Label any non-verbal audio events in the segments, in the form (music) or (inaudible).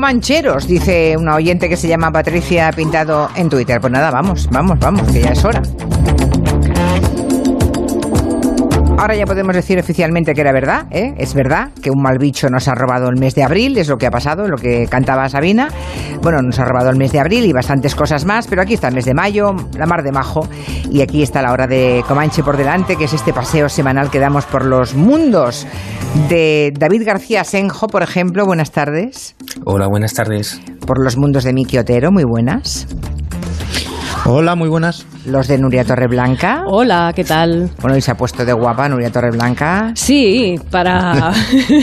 comancheros, dice una oyente que se llama Patricia Pintado en Twitter. Pues nada, vamos, vamos, vamos, que ya es hora. Ahora ya podemos decir oficialmente que era verdad, ¿eh? es verdad que un mal bicho nos ha robado el mes de abril, es lo que ha pasado, lo que cantaba Sabina. Bueno, nos ha robado el mes de abril y bastantes cosas más, pero aquí está el mes de mayo, la mar de majo, y aquí está la hora de Comanche por delante, que es este paseo semanal que damos por los mundos de David García Senjo, por ejemplo. Buenas tardes. Hola, buenas tardes. Por los mundos de Miki Otero, muy buenas. Hola, muy buenas. Los de Nuria Torreblanca. Hola, ¿qué tal? Bueno, y se ha puesto de guapa Nuria Torreblanca. Sí, para...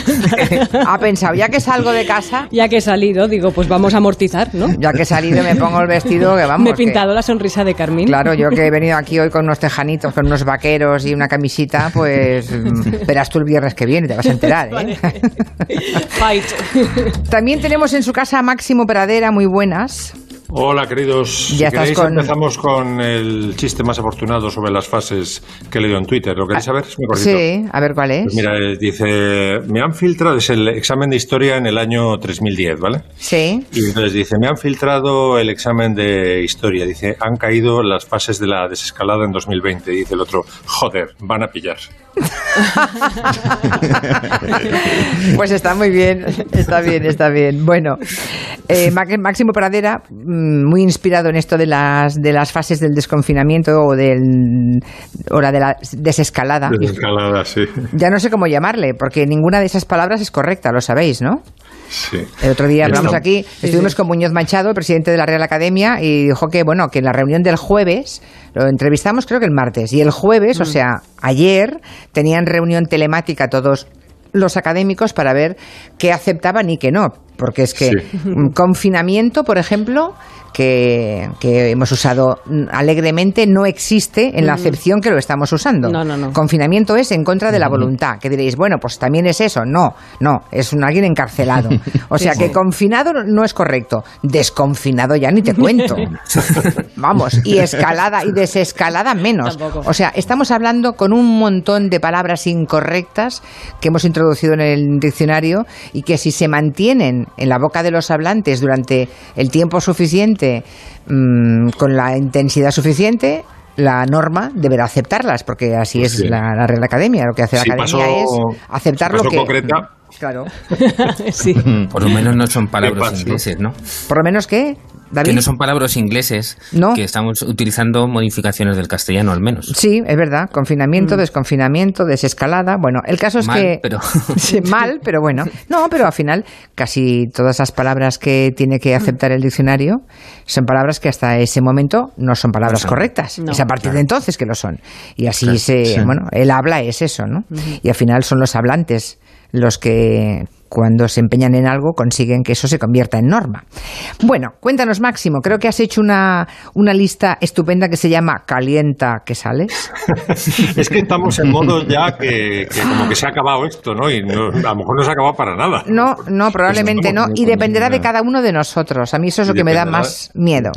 (laughs) ha pensado, ya que salgo de casa... Ya que he salido, digo, pues vamos a amortizar, ¿no? Ya que he salido me pongo el vestido que vamos... Me he pintado la sonrisa de Carmín. Claro, yo que he venido aquí hoy con unos tejanitos, con unos vaqueros y una camisita, pues (laughs) verás tú el viernes que viene, te vas a enterar, ¿eh? (laughs) Fight. También tenemos en su casa a Máximo Pradera, muy buenas. Hola, queridos. Ya si estás queréis, con- empezamos con el chiste más afortunado sobre las fases que he leído en Twitter. ¿Lo queréis saber? Es muy cortito. Ah, Sí, a ver cuál es. Pues mira, eh, dice, me han filtrado, es el examen de historia en el año 3010, ¿vale? Sí. Y entonces dice, me han filtrado el examen de historia. Dice, han caído las fases de la desescalada en 2020. Dice el otro, joder, van a pillar. (laughs) Pues está muy bien, está bien, está bien. Bueno, eh, Máximo Pradera, muy inspirado en esto de las, de las fases del desconfinamiento o, del, o la de la desescalada. Desescalada, sí. Ya no sé cómo llamarle, porque ninguna de esas palabras es correcta, lo sabéis, ¿no? sí. El otro día hablamos Está- aquí, estuvimos con Muñoz Machado, el presidente de la Real Academia, y dijo que, bueno, que en la reunión del jueves, lo entrevistamos creo que el martes, y el jueves, o sea, ayer, tenían reunión telemática todos los académicos para ver qué aceptaban y qué no. Porque es que Sí. mm, confinamiento, por ejemplo, que, que hemos usado mm, alegremente, no existe en la acepción que lo estamos usando. No, no, no. Confinamiento es en contra de la voluntad. Que diréis, bueno, pues también es eso. No, no, es un alguien encarcelado. (laughs) O sea que confinado no- no es correcto. Desconfinado ya ni te (laughs) cuento. (laughs) Vamos, y escalada y desescalada menos. Tampoco. O sea, estamos hablando con un montón de palabras incorrectas que hemos introducido en el diccionario y que si se mantienen en la boca de los hablantes durante el tiempo suficiente, mm, con la intensidad suficiente, la norma deberá aceptarlas, porque así Pues es sí. la, la Real Academia. Lo que hace la Si Academia pasó- es aceptar si lo que... concreta. (laughs) Claro. (laughs) sí. Por lo menos no son ¿Qué palabras ingleses, ¿no? Por lo menos que, David. Que no son palabras ingleses, No. que estamos utilizando modificaciones del castellano al menos. Sí, es verdad. Confinamiento, desconfinamiento, desescalada. Bueno, el caso es Mal, que. pero- (laughs) Sí, mal, pero bueno. No, pero al final, casi todas las palabras que tiene que aceptar el diccionario son palabras que hasta ese momento no son palabras No correctas. No. es a partir de entonces que lo son. Y así Claro, se. sí. Bueno, el habla es eso, ¿no? Y al final son los hablantes los que cuando se empeñan en algo consiguen que eso se convierta en norma. Bueno, cuéntanos Máximo, creo que has hecho una, una lista estupenda que se llama Calienta que sales. (laughs) Es que estamos en modo ya que, que como que se ha acabado esto, ¿no? Y no- a lo mejor no se ha acabado para nada. No, no, probablemente no. estamos Y dependerá de cada uno de nosotros. A mí eso es lo que me da más miedo.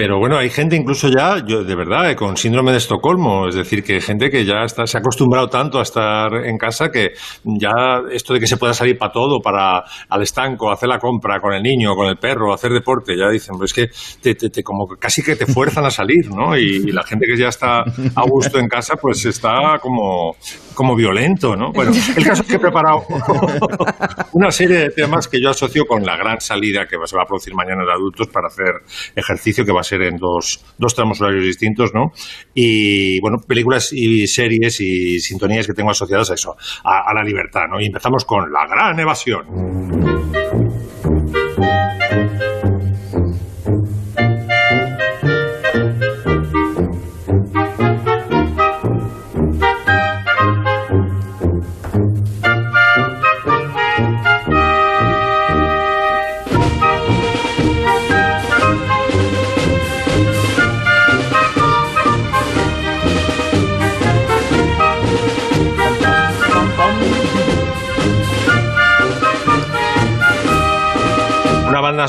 Pero bueno, hay gente incluso ya, yo de verdad, eh, con síndrome de Estocolmo, es decir, que gente que ya está, se ha acostumbrado tanto a estar en casa que ya esto de que se pueda salir para todo, para al estanco, hacer la compra con el niño, con el perro, hacer deporte, ya dicen, pues es que te, te- como casi que te fuerzan a salir, ¿no? Y, la gente que ya está a gusto en casa, pues está como, como violento, ¿no? Bueno, el caso es que he preparado (laughs) una serie de temas que yo asocio con la gran salida que se va a producir mañana en adultos para hacer ejercicio, que va a ser en dos, dos tramos horarios distintos, ¿no? Y, bueno, películas y series y sintonías que tengo asociadas a eso, a, a la libertad, ¿no? Y empezamos con La Gran Evasión.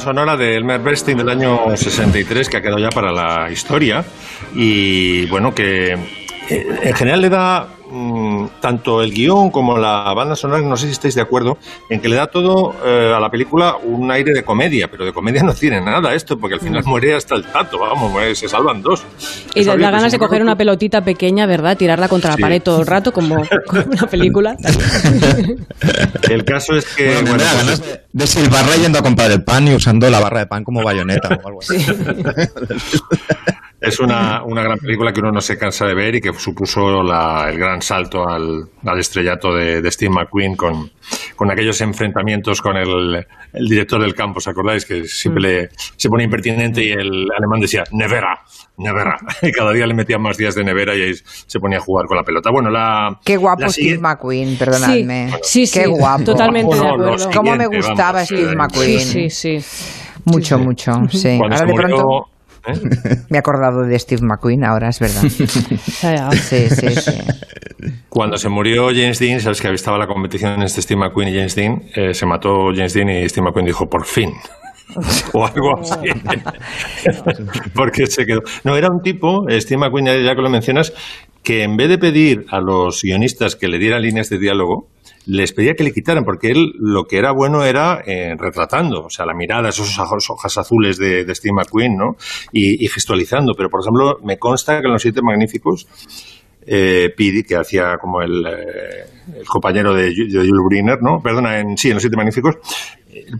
Sonora de Elmer Bernstein del año 63 que ha quedado ya para la historia. Y bueno que en general le da mm, tanto el guion como la banda sonora, no sé si estáis de acuerdo, en que le da todo eh, a la película un aire de comedia, pero de comedia no tiene nada esto, porque al final muere hasta el tato, vamos, muere, se salvan dos. Y da ganas de coger una pelotita pequeña, ¿verdad? Tirarla contra Sí. la pared todo el rato, como, (laughs) como una película. (laughs) El caso es que, Bueno, bueno, da pues, ganas de, de silbarla yendo a comprar el pan y usando la barra de pan como bayoneta o algo así. (laughs) Es una, una gran película que uno no se cansa de ver y que supuso la- el gran salto al, al estrellato de, de Steve McQueen con, con aquellos enfrentamientos con el, el director del campo, ¿os acordáis? Que siempre le- se ponía impertinente y el alemán decía, nevera, nevera. (laughs) Y cada día le metían más días de nevera y ahí se ponía a jugar con la pelota. Bueno, la... Qué guapo la Steve McQueen, perdonadme. Sí, sí, Qué guapo. totalmente de Bueno, acuerdo. ¿Cómo me gustaba vamos, Steve eh, McQueen? Sí, sí, sí. Mucho, mucho, sí. Cuando Ahora se de murió... pronto ¿eh? (laughs) me he acordado de Steve McQueen, ahora es verdad. (laughs) Sí, sí, sí. Cuando se murió James Dean, sabes que estaba la competición entre Steve McQueen y James Dean, eh, se mató James Dean y Steve McQueen dijo, por fin. (laughs) o algo así. Porque se quedó. No, era un tipo, eh, Steve McQueen, ya que lo mencionas, que en vez de pedir a los guionistas que le dieran líneas de diálogo, les pedía que le quitaran, porque él lo que era bueno era eh, retratando, o sea, la mirada, ojos, hojas azules de, de Steve McQueen, ¿no? Y, gestualizando. Pero, por ejemplo, me consta que en Los Siete Magníficos, eh, Pidi, que hacía como el, eh, el compañero de, de Jules Briner, ¿no? Perdona, en, sí, en Los Siete Magníficos,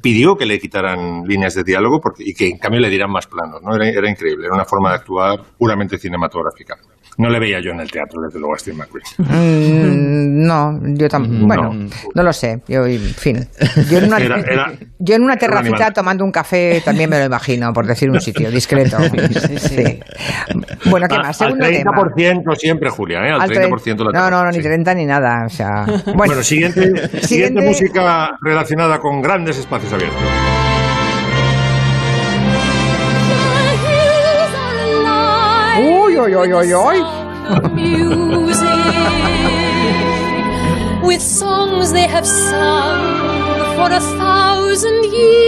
pidió que le quitaran líneas de diálogo porque, y que en cambio le dieran más planos, ¿no? Era, era increíble, era una forma de actuar puramente cinematográfica. No le veía yo en el teatro, desde luego, a Steve McQueen. Mm, no, yo tampoco. Bueno, no lo sé. Yo, en fin. Yo en una, Era- era- yo en una era un terracita tomando un café también me lo imagino, por decir un sitio discreto. Sí. Bueno, ¿qué Ah, más? al Segundo tema. 30% siempre, Julia, ¿eh? Al, Al 30% la No, no, no, ni sí. 30 ni nada. O sea, (laughs) bueno, Bueno, siguiente, siguiente, Siguiente. música relacionada con grandes espacios abiertos. Uy, uy, uy, uy, uy. With songs they have sung for a thousand years.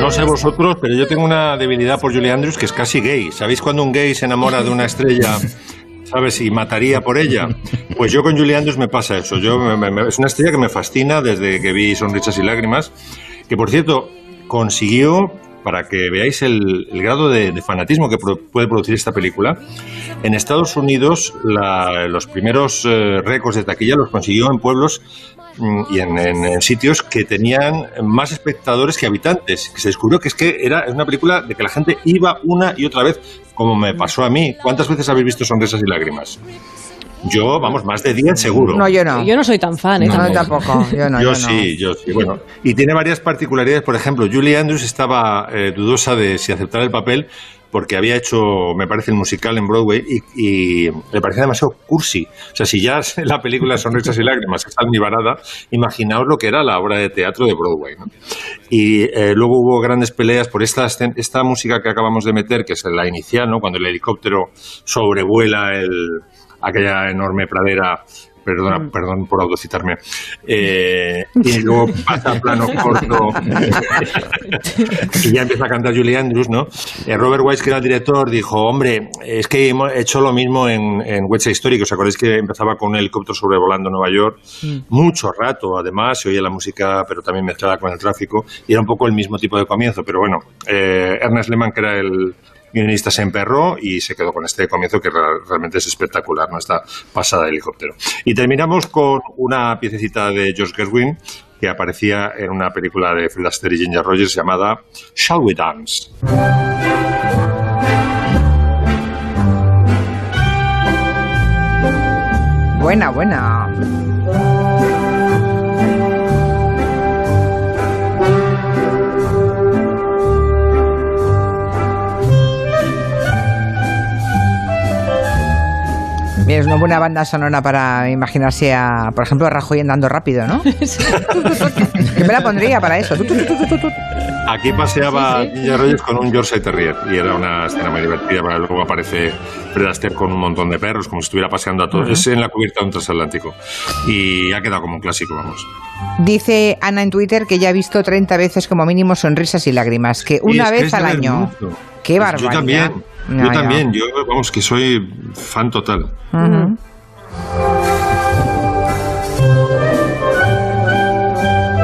No sé vosotros, pero yo tengo una debilidad por Julie Andrews que es casi gay. ¿Sabéis cuando un gay se enamora de una estrella, sabes, y mataría por ella? (laughs) Pues yo con Julie Andrews me pasa eso. Yo me- es una estrella que me fascina desde que vi Sonrisas y Lágrimas, que por cierto consiguió, para que veáis el, grado de, fanatismo que puede producir esta película, en Estados Unidos la- los primeros eh, récords de taquilla los consiguió en pueblos mm, y en, en- sitios que tenían más espectadores que habitantes. Se descubrió que es que era una película de que la gente iba una y otra vez, como me pasó a mí. ¿Cuántas veces habéis visto Sonrisas y Lágrimas? Yo, vamos, más de 10 seguro. no, yo no. Yo no soy tan fan, ¿eh? No, tampoco. tampoco. Yo no. yo, no. sí, yo sí. Bueno, y tiene varias particularidades. Por ejemplo, Julie Andrews estaba eh, dudosa de si aceptar el papel porque había hecho, me parece, el musical en Broadway y, y le parecía demasiado cursi. O sea, si ya (laughs) la película Sonrisas y Lágrimas está almibarada, imaginaos lo que era la obra de teatro de Broadway. ¿no? Y eh, luego hubo grandes peleas por esta, escen- esta música que acabamos de meter, que es la inicial, ¿no? cuando el helicóptero sobrevuela el, aquella enorme pradera. Perdona, perdón por autocitarme. Eh, y luego pasa a plano (laughs) corto y ya empieza a cantar Julie Andrews, ¿no? Eh, Robert Wise, que era el director, dijo, hombre, es que hemos hecho lo mismo en, en West Side Story, que os acordáis que empezaba con un helicóptero sobrevolando Nueva York, mucho rato, además, se oía la música, pero también mezclada con el tráfico, y era un poco el mismo tipo de comienzo, pero bueno, eh, Ernest Lehman, que era el guionista, se emperró y se quedó con este comienzo que realmente es espectacular, ¿no? Esta pasada de helicóptero. Y terminamos con una piececita de George Gerwin, que aparecía en una película de Fred Astaire y Ginger Rogers llamada Shall We Dance? Buena, buena. Es una buena banda sonora para imaginarse a, por ejemplo, a Rajoy andando rápido, ¿no? (laughs) Yo (laughs) me la pondría para eso. Aquí paseaba Ginger Rogers con un Yorkshire Terrier y era una escena muy divertida. pero Luego aparece Fred Astaire con un montón de perros, como si estuviera paseando a todos. Es en la cubierta de un transatlántico. Y ha quedado como un clásico, vamos. Dice Ana en Twitter que ya ha visto 30 veces como mínimo sonrisas y lágrimas, que una Y es que vez al año. mucho. Qué Pues barbaridad. Yo también. Yo también, yo vamos que soy fan total. Ujú.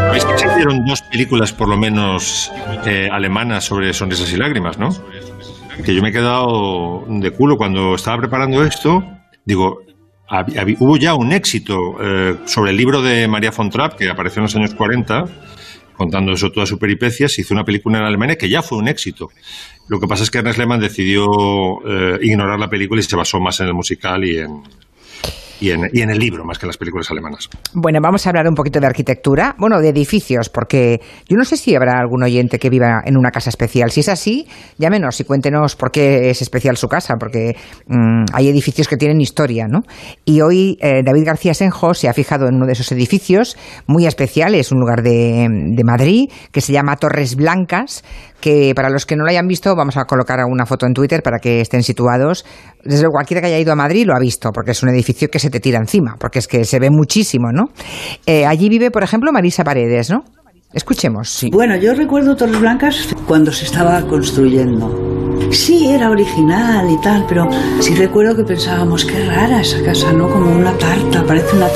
¿Habéis que se hicieron dos películas por lo menos eh, alemanas sobre sonrisas y lágrimas, no? Que yo me he quedado de culo cuando estaba preparando esto. Digo, hab- hab- hubo ya un éxito eh, sobre el libro de María von Trapp que apareció en los años 40 contando eso toda su peripecia, se hizo una película en Alemania que ya fue un éxito. Lo que pasa es que Ernest Lehmann decidió eh, ignorar la película y se basó más en el musical y en, y en, el libro, más que en las películas alemanas. Bueno, vamos a hablar un poquito de arquitectura, bueno, de edificios, porque yo no sé si habrá algún oyente que viva en una casa especial. Si es así, llámenos y cuéntenos por qué es especial su casa, porque mm, hay edificios que tienen historia, ¿no? Y hoy eh, David García Senjo se ha fijado en uno de esos edificios muy especial, es un lugar de Madrid que se llama Torres Blancas, que para los que no lo hayan visto vamos a colocar una foto en Twitter para que estén situados. Desde cualquiera que haya ido a Madrid lo ha visto, porque es un edificio que se te tira encima, porque es que se ve muchísimo, ¿no? Eh, allí vive, por ejemplo, Marisa Paredes, ¿no? Escuchemos. Sí. Bueno, yo recuerdo Torres Blancas cuando se estaba construyendo. Sí, era original y tal, pero sí recuerdo que pensábamos, qué rara esa casa, ¿no? Como una tarta, parece una...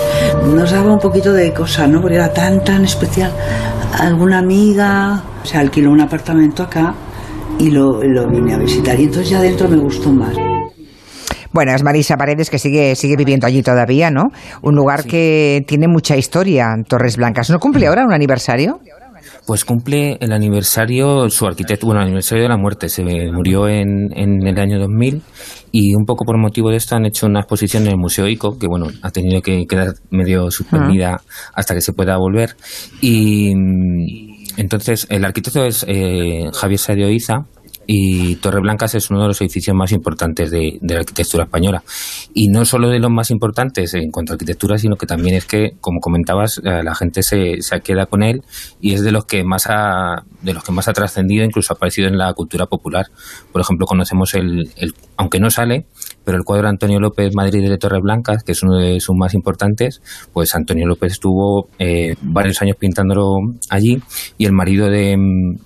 Nos daba un poquito de cosa, ¿no? Porque era tan, tan especial. Alguna amiga se alquiló un apartamento acá y lo, lo vine a visitar. Y entonces ya dentro me gustó más. Bueno, es Marisa Paredes que sigue, sigue viviendo allí todavía, ¿no? Un lugar que tiene mucha historia, Torres Blancas. ¿No cumple ahora un aniversario? Pues cumple el aniversario, su arquitecto, bueno, el aniversario de la muerte. Se murió en, en el año 2000 y un poco por motivo de esto han hecho una exposición en el Museo ICO, que bueno, ha tenido que quedar medio suspendida hasta que se pueda volver. Y mm, entonces el arquitecto es eh, Javier Sadio Iza. Y Torreblancas es uno de los edificios más importantes de, de la arquitectura española. Y no solo de los más importantes en cuanto a arquitectura, sino que también es que, como comentabas, eh, la gente se, se queda con él y es de los que más ha, de los que más ha trascendido, incluso ha aparecido en la cultura popular. Por ejemplo, conocemos el, el- aunque no sale, pero el cuadro Antonio López Madrid de Torreblancas, que es uno de sus más importantes, pues Antonio López estuvo eh, varios años pintándolo allí y el marido de,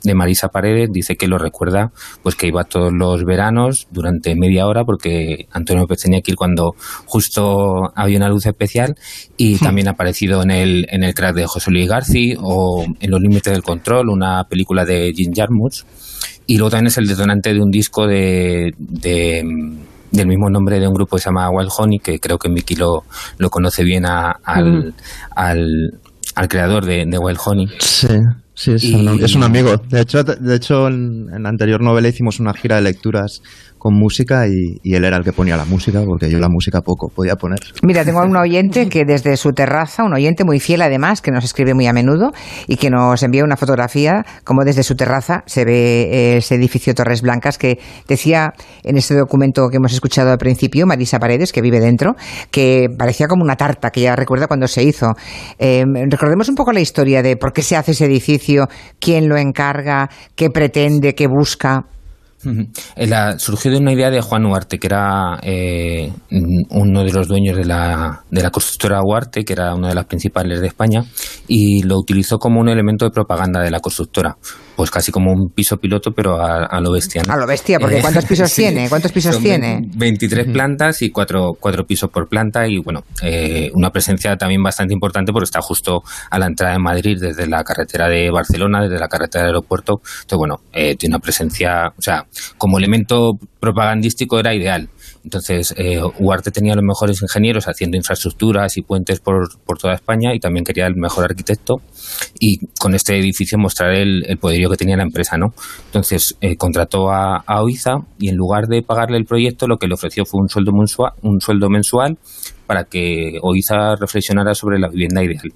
de Marisa Paredes dice que lo recuerda, pues que iba todos los veranos durante media hora porque Antonio López tenía que ir cuando justo había una luz especial y también ha aparecido en el, en el crack de José Luis Garci o en Los Límites del Control, una película de Jim Jarmusch. Y luego también es el detonante de un disco de, de, del mismo nombre de un grupo que se llama Wild Honey, que creo que Miki lo, lo conoce bien a- al, al, al creador de, de Wild Honey. Sí, sí, es, Y- un, es un amigo. De hecho, de hecho en, en la anterior novela hicimos una gira de lecturas con música y, y él era el que ponía la música, porque yo la música poco podía poner. Mira, tengo un oyente que desde su terraza, un oyente muy fiel además, que nos escribe muy a menudo y que nos envía una fotografía como desde su terraza se ve eh, ese edificio Torres Blancas que decía en ese documento que hemos escuchado al principio, Marisa Paredes, que vive dentro, que parecía como una tarta, que ya recuerda cuando se hizo. Eh, recordemos un poco la historia de por qué se hace ese edificio, quién lo encarga, qué pretende, qué busca. Eh, la- surgió de una idea de Juan Huarte, que era eh, mm, uno de los dueños de la, de la constructora Huarte, que era una de las principales de España, y lo utilizó como un elemento de propaganda de la constructora. Pues casi como un piso piloto, pero a, a lo bestia. ¿no? A lo bestia, porque Eh, ¿cuántos (laughs) pisos sí. tiene? ¿Cuántos pisos Son tiene? 23 plantas y cuatro, cuatro pisos por planta y bueno, eh, una presencia también bastante importante porque está justo a la entrada de Madrid desde la carretera de Barcelona, desde la carretera del aeropuerto. Entonces bueno, eh, tiene una presencia, o sea, como elemento propagandístico era ideal. Entonces, eh, Huarte tenía los mejores ingenieros haciendo infraestructuras y puentes por, por toda España y también quería el mejor arquitecto y con este edificio mostrar el, el poderío que tenía la empresa, ¿no? Entonces, eh, contrató a, a Oiza y en lugar de pagarle el proyecto, lo que le ofreció fue un sueldo mensual, un sueldo mensual para que Oiza reflexionara sobre la vivienda ideal.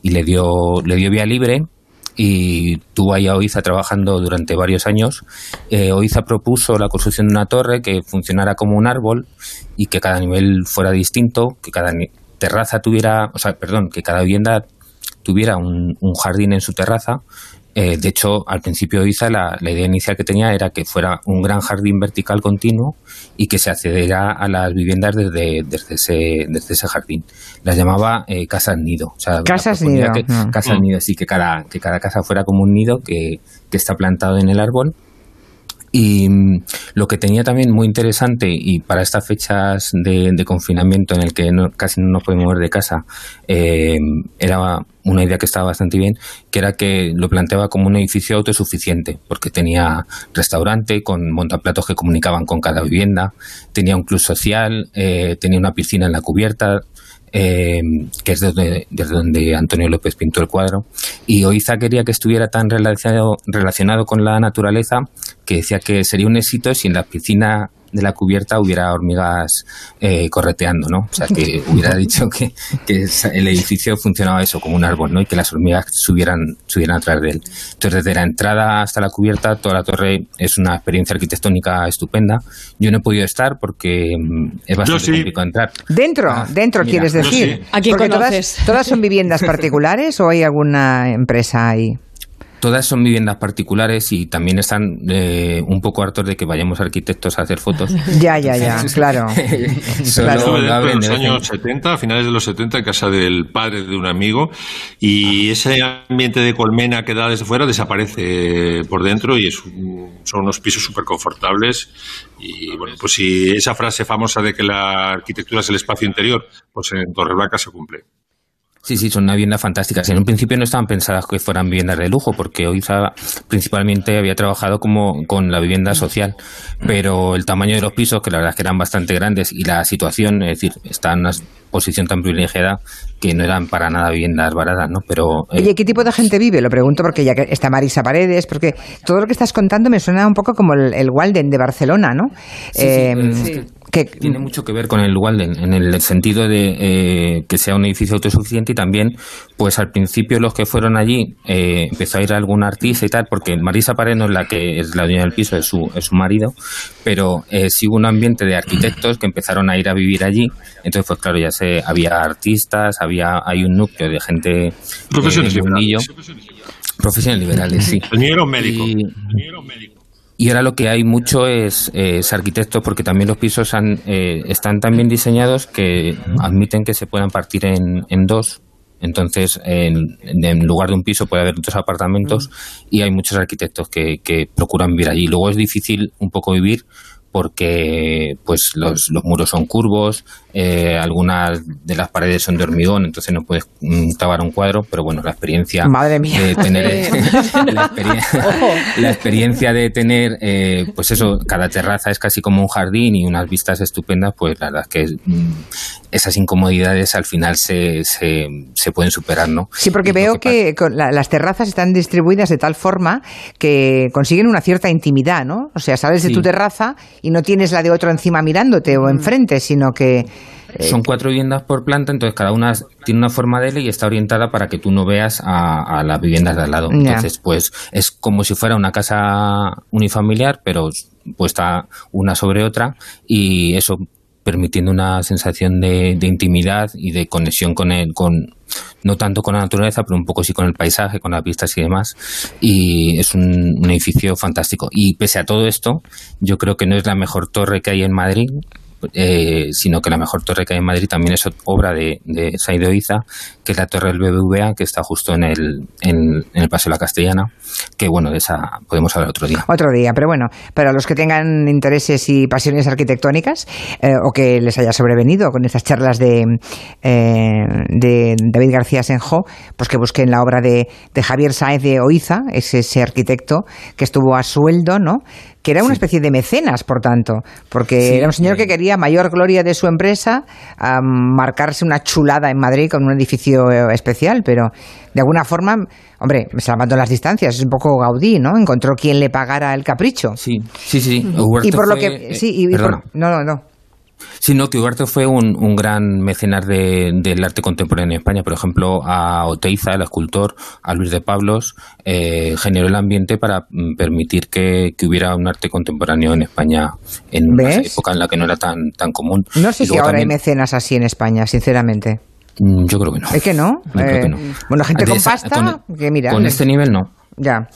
Y le dio, le dio vía libre y tuvo ahí a Oiza trabajando durante varios años. Eh, Oiza propuso la construcción de una torre que funcionara como un árbol y que cada nivel fuera distinto, que cada terraza tuviera, o sea, perdón, que cada vivienda tuviera un, un jardín en su terraza. Eh, de hecho, al principio Oiza la, la idea inicial que tenía era que fuera un gran jardín vertical continuo y que se accediera a las viviendas desde, desde, ese, desde ese jardín. Las llamaba eh, casas nido. O sea, Casas nido, que- mm. casas nido, sí, que cada, que cada casa fuera como un nido que, que está plantado en el árbol Y mm, lo que tenía también muy interesante, y para estas fechas de, de confinamiento en el que no- casi no nos podemos mover de casa, eh, era una idea que estaba bastante bien, que era que lo planteaba como un edificio autosuficiente, porque tenía restaurante con montaplatos que comunicaban con cada vivienda, tenía un club social, eh, tenía una piscina en la cubierta, eh, que es desde, donde Antonio López pintó el cuadro. Y Oiza quería que estuviera tan relacionado, relacionado con la naturaleza que decía que sería un éxito si en la piscina de la cubierta hubiera hormigas eh, correteando, ¿no? O sea, que (laughs) hubiera dicho que, el edificio funcionaba eso, como un árbol, ¿no? Y que las hormigas subieran, subieran a través de él. Entonces, desde la entrada hasta la cubierta, toda la torre es una experiencia arquitectónica estupenda. Yo no he podido estar porque mm, es bastante sí. complicado entrar. Dentro, Ah, dentro mira, quieres decir. sí. ¿A quién Porque todas, todas son viviendas particulares o hay alguna empresa ahí. Todas son viviendas particulares y también están eh, un poco hartos de que vayamos arquitectos a hacer fotos. (laughs) Ya, ya, ya, claro. (laughs) Solo Claro. De los en- años 70, a finales de los 70, en casa del padre de un amigo, y ese ambiente de colmena que da desde fuera desaparece por dentro y es un- son unos pisos súper confortables. Y bueno, pues si esa frase famosa de que la arquitectura es el espacio interior, pues en Torreblanca se cumple. Sí, sí, son una vivienda fantásticas. En un principio no estaban pensadas que fueran viviendas de lujo, porque Oiza principalmente había trabajado como con la vivienda social, pero el tamaño de los pisos, que la verdad es que eran bastante grandes, y la situación, es decir, está en una posición tan privilegiada que no eran para nada viviendas baratas, ¿no? Pero eh, Oye, ¿qué tipo de gente vive? Lo pregunto porque ya que está Marisa Paredes, porque todo lo que estás contando me suena un poco como el, el Walden de Barcelona, ¿no? Sí, sí, Eh, que que- Tiene mucho que ver con el Walden, en el sentido de eh, que sea un edificio autosuficiente y también, pues al principio los que fueron allí eh, empezó a ir algún artista y tal, porque Marisa Pared no es la que es la dueña del piso, es su, es su marido, pero eh, sí hubo un ambiente de arquitectos que empezaron a ir a vivir allí. Entonces, pues claro, ya sé, había artistas, había hay un núcleo de gente Profesiones eh, mundillo. liberales. Profesiones liberales, sí. El mío era un médico. Y- El mío era un médico. Y ahora lo que hay mucho es, es arquitectos, porque también los pisos han, eh, están tan bien diseñados que admiten que se puedan partir en, en dos. Entonces, en, en lugar de un piso puede haber dos apartamentos y hay muchos arquitectos que, que procuran vivir allí. Luego es difícil un poco vivir porque pues los, los muros son curvos, eh, algunas de las paredes son de hormigón, entonces no puedes mm, un cuadro, pero bueno, la experiencia Madre mía. de tener (laughs) (laughs) la, experien- la experiencia de tener eh, pues eso, cada terraza es casi como un jardín y unas vistas estupendas, pues la verdad es que mm, esas incomodidades al final se, se, se pueden superar, ¿no? Sí, porque Y veo que con la- las terrazas están distribuidas de tal forma que consiguen una cierta intimidad, ¿no? O sea, sales de tu terraza y no tienes la de otro encima mirándote o enfrente, sino que... eh, Son cuatro viviendas por planta, entonces cada una tiene una forma de L y está orientada para que tú no veas a, a las viviendas de al lado. Ya. Entonces, pues es como si fuera una casa unifamiliar, pero puesta una sobre otra y eso permitiendo una sensación de, de intimidad y de conexión con el, con no tanto con la naturaleza, pero un poco sí con el paisaje, con las vistas y demás. Y es un, un edificio fantástico. Y pese a todo esto, yo creo que no es la mejor torre que hay en Madrid, eh, sino que la mejor torre que hay en Madrid también es obra de, de Said Oiza, que es la torre del BBVA, que está justo en el, en, el Paseo de la Castellana, que bueno, de esa podemos hablar otro día. Otro día, pero bueno, para los que tengan intereses y pasiones arquitectónicas eh, o que les haya sobrevenido con estas charlas de, eh, de David García Senjo, pues que busquen la obra de, de Javier Sáez de Oiza, es ese arquitecto que estuvo a sueldo, ¿no? Que era una especie de mecenas, por tanto, porque Sí, era un señor que quería mayor gloria de su empresa, a marcarse una chulada en Madrid con un edificio eh, especial, pero de alguna forma, hombre, salvando las distancias, es un poco Gaudí, ¿no? Encontró quien le pagara el capricho. Sí, sí, sí. Y por lo que. eh, Sí, y, y por- perdona. no, no, no. Sí, no, que Ugarte fue un, un gran mecenas de- del arte contemporáneo en España. Por ejemplo, a Oteiza, el escultor, a Luis de Pablos, eh, generó el ambiente para mm, permitir que, que hubiera un arte contemporáneo en España en una ¿Ves? época en la que no era tan, tan común. No sé si ahora hay mecenas así en España, sinceramente. Mm, Yo creo que no. ¿Es que no? Eh, que no. Bueno, gente con esa- pasta, con- que mira. Con este nivel no. Ya,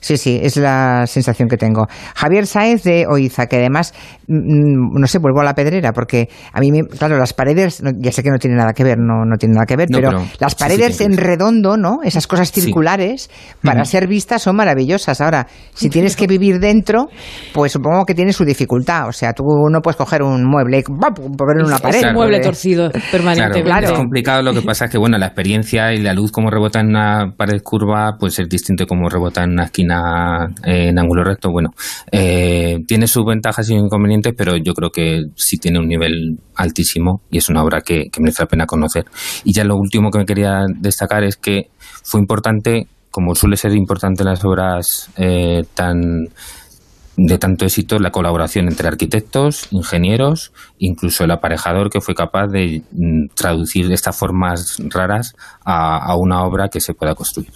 sí, sí, es la sensación que tengo. Javier Sáez de Oiza, que además, mm, no sé, vuelvo a la pedrera, porque a mí, me- claro, las paredes, no- ya sé que no tiene nada que ver, no, no tiene nada que ver, No, pero, pero las sí, sí paredes en redondo, ¿no? Esas cosas Sí. circulares, para ser vistas son maravillosas. Ahora, si tienes que vivir dentro, pues supongo que tiene su dificultad. O sea, tú no puedes coger un mueble y ¡pum! ponerlo en una pared. Claro. mueble torcido permanentemente. Claro. Es complicado, lo que pasa es que bueno, la experiencia y la luz como rebota en una pared curva, pues es distinto como rebota en una esquina eh, en ángulo recto. Bueno, eh, tiene sus ventajas y inconvenientes, pero yo creo que sí tiene un nivel altísimo y es una obra que, merece la pena conocer. Y ya lo último que me quería destacar es que fue importante, como suele ser importante en las obras eh, tan de tanto éxito la colaboración entre arquitectos, ingenieros, incluso el aparejador que fue capaz de mm, traducir estas formas raras a una obra que se pueda construir.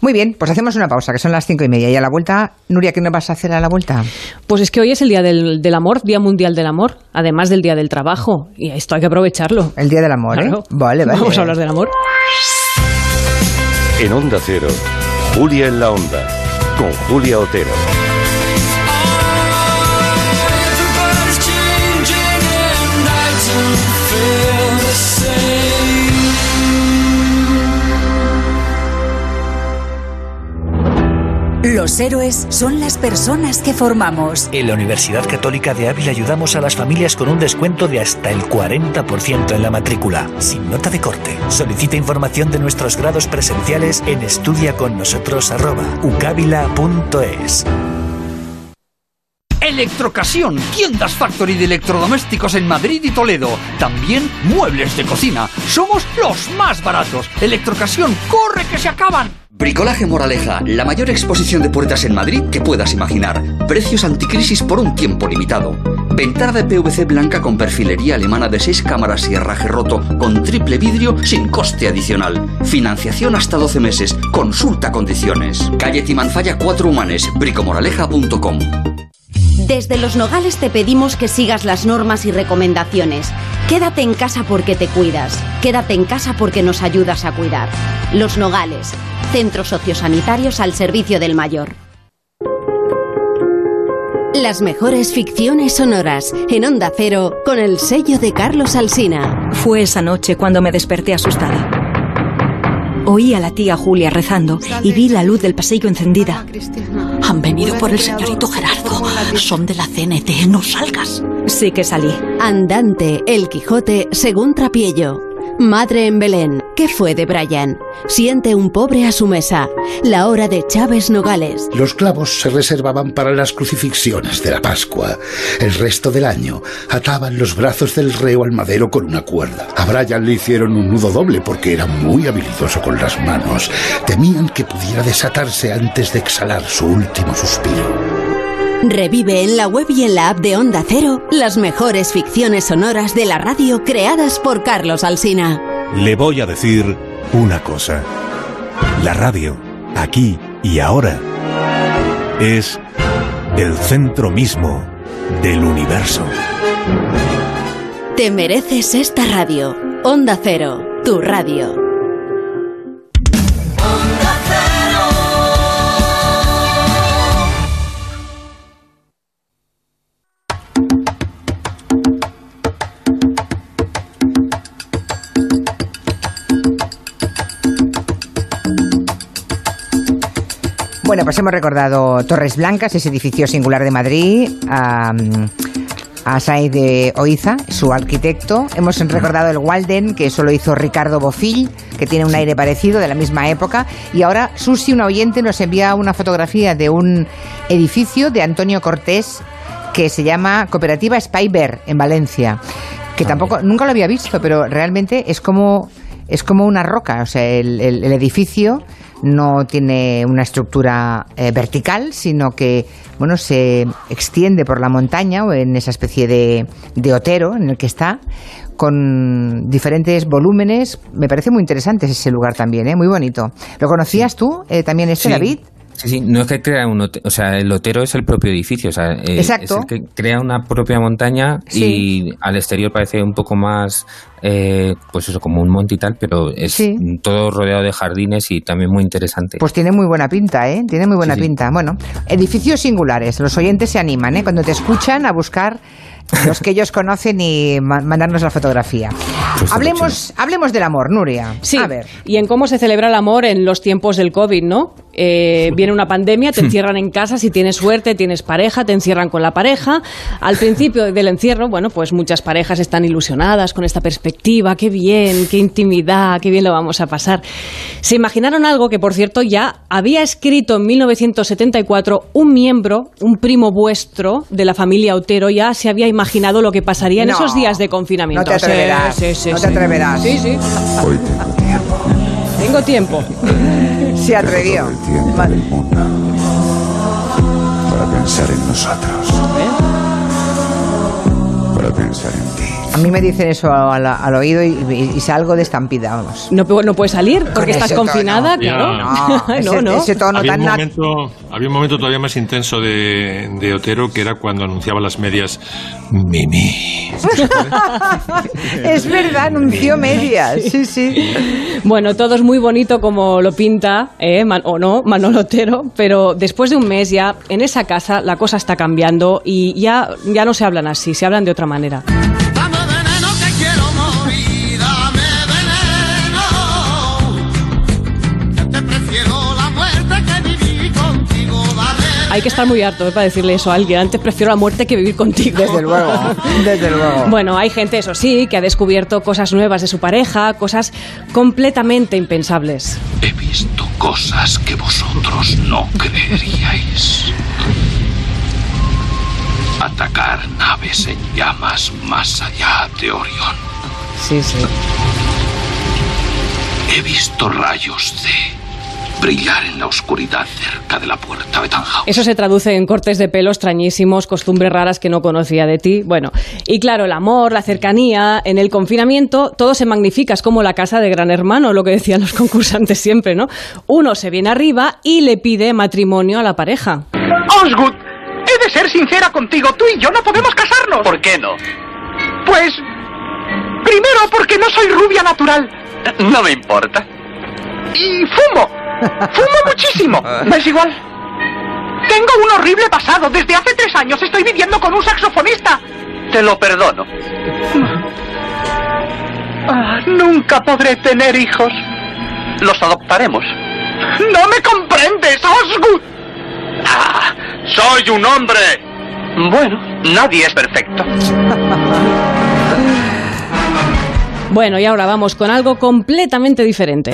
Muy bien, pues hacemos una pausa, que son las cinco y media. Y a la vuelta, Nuria, ¿qué nos vas a hacer a la vuelta? Pues es que hoy es el Día del, del Amor, Día Mundial del Amor, además del Día del Trabajo. Y esto hay que aprovecharlo. El Día del Amor, ¿eh? Vale, vale. Vamos a hablar del amor. En Onda Cero, Julia en la Onda, con Julia Otero. Los héroes son las personas que formamos. En la Universidad Católica de Ávila ayudamos a las familias con un descuento de hasta el 40% en la matrícula, sin nota de corte. Solicita información de nuestros grados presenciales en estudiaconnosotros@ucavila.es. Electrocasión, tiendas factory de electrodomésticos en Madrid y Toledo. También muebles de cocina. Somos los más baratos. Electrocasión, corre que se acaban. Bricolaje Moraleja, la mayor exposición de puertas en Madrid que puedas imaginar. Precios anticrisis por un tiempo limitado. Ventana de PVC blanca con perfilería alemana de 6 cámaras y herraje roto con triple vidrio sin coste adicional. Financiación hasta 12 meses. Consulta condiciones. Calle Timanfaya 4 Humanes, bricomoraleja.com. Desde Los Nogales te pedimos que sigas las normas y recomendaciones. Quédate en casa porque te cuidas. Quédate en casa porque nos ayudas a cuidar. Los Nogales, centros sociosanitarios al servicio del mayor. Las mejores ficciones sonoras en Onda Cero con el sello de Carlos Alsina. Fue esa noche cuando me desperté asustada. Oí a la tía Julia rezando y vi la luz del pasillo encendida. Han venido por el señorito Gerardo. Son de la CNT. No salgas. Sí que salí. Andante, El Quijote, según Trapiello. Madre en Belén, ¿qué fue de Brian? Siente un pobre a su mesa. La hora de Chávez Nogales. Los clavos se reservaban para las crucifixiones de la Pascua. El resto del año ataban los brazos del reo al madero con una cuerda. A Brian le hicieron un nudo doble porque era muy habilidoso con las manos. Temían que pudiera desatarse antes de exhalar su último suspiro. Revive en la web y en la app de Onda Cero las mejores ficciones sonoras de la radio creadas por Carlos Alsina. Le voy a decir una cosa. La radio, aquí y ahora, es el centro mismo del universo. Te mereces esta radio. Onda Cero, tu radio. Bueno, pues hemos recordado Torres Blancas, ese edificio singular de Madrid, a, a Said de Oiza, su arquitecto. Hemos recordado el Walden, que eso lo hizo Ricardo Bofill, que tiene un aire parecido de la misma época. Y ahora Susi, un oyente, nos envía una fotografía de un edificio de Antonio Cortés que se llama Cooperativa Spyber en Valencia. Que tampoco, nunca lo había visto, pero realmente es como, es como una roca. O sea, el, el- el edificio no tiene una estructura eh, vertical, sino que bueno, se extiende por la montaña o en esa especie de, de otero en el que está, con diferentes volúmenes. Me parece muy interesante ese lugar también, ¿eh? muy bonito. ¿Lo conocías tú eh, también este, Sí. David? Sí, sí, no es que crea un o sea, el Otero es el propio edificio, o sea, eh, Exacto. es el que crea una propia montaña Sí. y al exterior parece un poco más, eh, pues eso, como un monte y tal, pero es Sí. todo rodeado de jardines y también muy interesante. Pues tiene muy buena pinta, ¿eh? Tiene muy buena pinta. Bueno, edificios singulares. Los oyentes se animan, ¿eh? Cuando te escuchan a buscar los que ellos conocen y ma- mandarnos la fotografía. Pues hablemos, hablemos del amor, Nuria. Sí, A ver. y en cómo se celebra el amor en los tiempos del COVID, ¿no? Eh, (laughs) viene una pandemia, te (laughs) encierran en casa, si tienes suerte, tienes pareja, te encierran con la pareja. Al principio del encierro, bueno, pues muchas parejas están ilusionadas con esta perspectiva, qué bien, qué intimidad, qué bien lo vamos a pasar. Se imaginaron algo que, por cierto, ya había escrito en 1974 un miembro, un primo vuestro de la familia Otero, ya se había imaginado lo que pasaría en No, esos días de confinamiento. no te Sí, atreverás, sí, sí, no te sí. atreverás. Sí, sí. Hoy tengo tiempo. Tengo tiempo. (laughs) Se atrevió. El tiempo del mundo. Para pensar en nosotros. Para pensar en ti. A mí me dicen eso al, al oído y, y- y salgo de estampida, vamos. No, no puedes salir porque estás tono. confinada, Ya. claro. (laughs) No, ese- no, no. ese tono había, tan un momento, había un momento todavía más intenso de, de Otero que era cuando anunciaba las medias Mimi. (laughs) es verdad, anunció medias. Sí, sí. Bueno, todo es muy bonito como lo pinta, ¿eh? Man- o no, Manolo Otero, pero después de un mes ya en esa casa la cosa está cambiando y ya, ya no se hablan así, se hablan de otra manera. Hay que estar muy harto ¿eh? para decirle eso a alguien. Antes prefiero la muerte que vivir contigo. Desde luego, desde luego. Bueno, hay gente, eso sí, que ha descubierto cosas nuevas de su pareja, cosas completamente impensables. He visto cosas que vosotros no creeríais. Atacar naves en llamas más allá de Orión. Sí, sí. He visto rayos de brillar en la oscuridad cerca de la puerta de Tannhaus. Eso se traduce en cortes de pelo extrañísimos, costumbres raras que no conocía de ti. Bueno, y claro, el amor, la cercanía, en el confinamiento, todo se magnifica, es como la casa de Gran Hermano, lo que decían los (laughs) concursantes siempre, ¿no? Uno se viene arriba y le pide matrimonio a la pareja. Osgood, he de ser sincera contigo. Tú y yo no podemos casarnos. ¿Por qué no? Pues. Primero, porque no soy rubia natural. No me importa. Y fumo. Fumo muchísimo. ¿Me es igual? Tengo un horrible pasado. Desde hace tres años estoy viviendo con un saxofonista. Te lo perdono. Ah, nunca podré tener hijos. Los adoptaremos. ¡No me comprendes, Osgood! ¡Ah! ¡Soy un hombre! Bueno, nadie es perfecto. Bueno, y ahora vamos con algo completamente diferente.